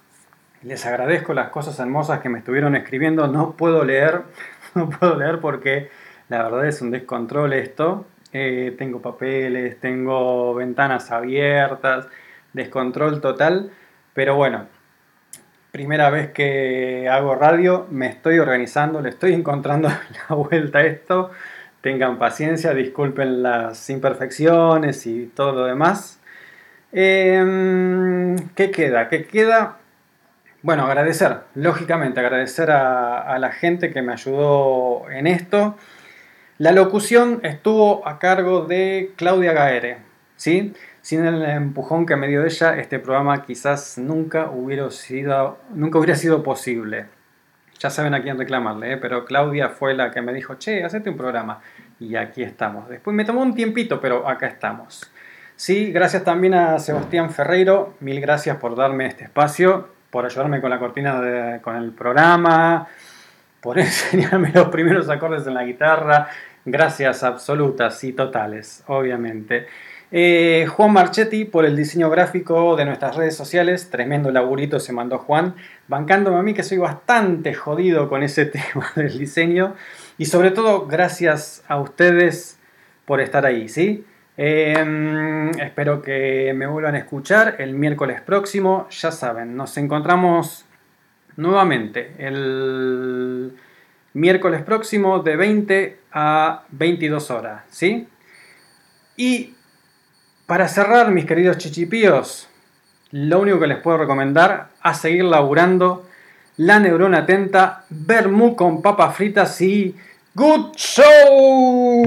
les agradezco las cosas hermosas que me estuvieron escribiendo, no puedo leer, no puedo leer porque la verdad es un descontrol esto. Eh, tengo papeles, tengo ventanas abiertas, descontrol total, pero bueno, primera vez que hago radio, me estoy organizando, le estoy encontrando la vuelta a esto. Tengan paciencia, disculpen las imperfecciones y todo lo demás. Eh, ¿Qué queda? ¿Qué queda? Bueno, agradecer, lógicamente, agradecer a, a, la gente que me ayudó en esto. La locución estuvo a cargo de Claudia Gaere, ¿sí? Sin el empujón que me dio ella, este programa quizás nunca hubiera sido, nunca hubiera sido posible. Ya saben a quién reclamarle, ¿eh? pero Claudia fue la que me dijo, che, hacete un programa. Y aquí estamos. Después me tomó un tiempito, pero acá estamos. Sí, gracias también a Sebastián Ferreiro. Mil gracias por darme este espacio, por ayudarme con la cortina, de, con el programa, por enseñarme los primeros acordes en la guitarra. Gracias absolutas y totales, obviamente. Eh, Juan Marchetti por el diseño gráfico de nuestras redes sociales. Tremendo laburito se mandó Juan. Bancándome a mí que soy bastante jodido con ese tema del diseño. Y sobre todo, gracias a ustedes por estar ahí, ¿sí? Eh, espero que me vuelvan a escuchar el miércoles próximo. Ya saben, nos encontramos nuevamente el miércoles próximo de 20 a 22 horas, ¿sí? Y para cerrar, mis queridos chichipíos, lo único que les puedo recomendar a seguir laburando la neurona atenta, vermú con papas fritas y good show.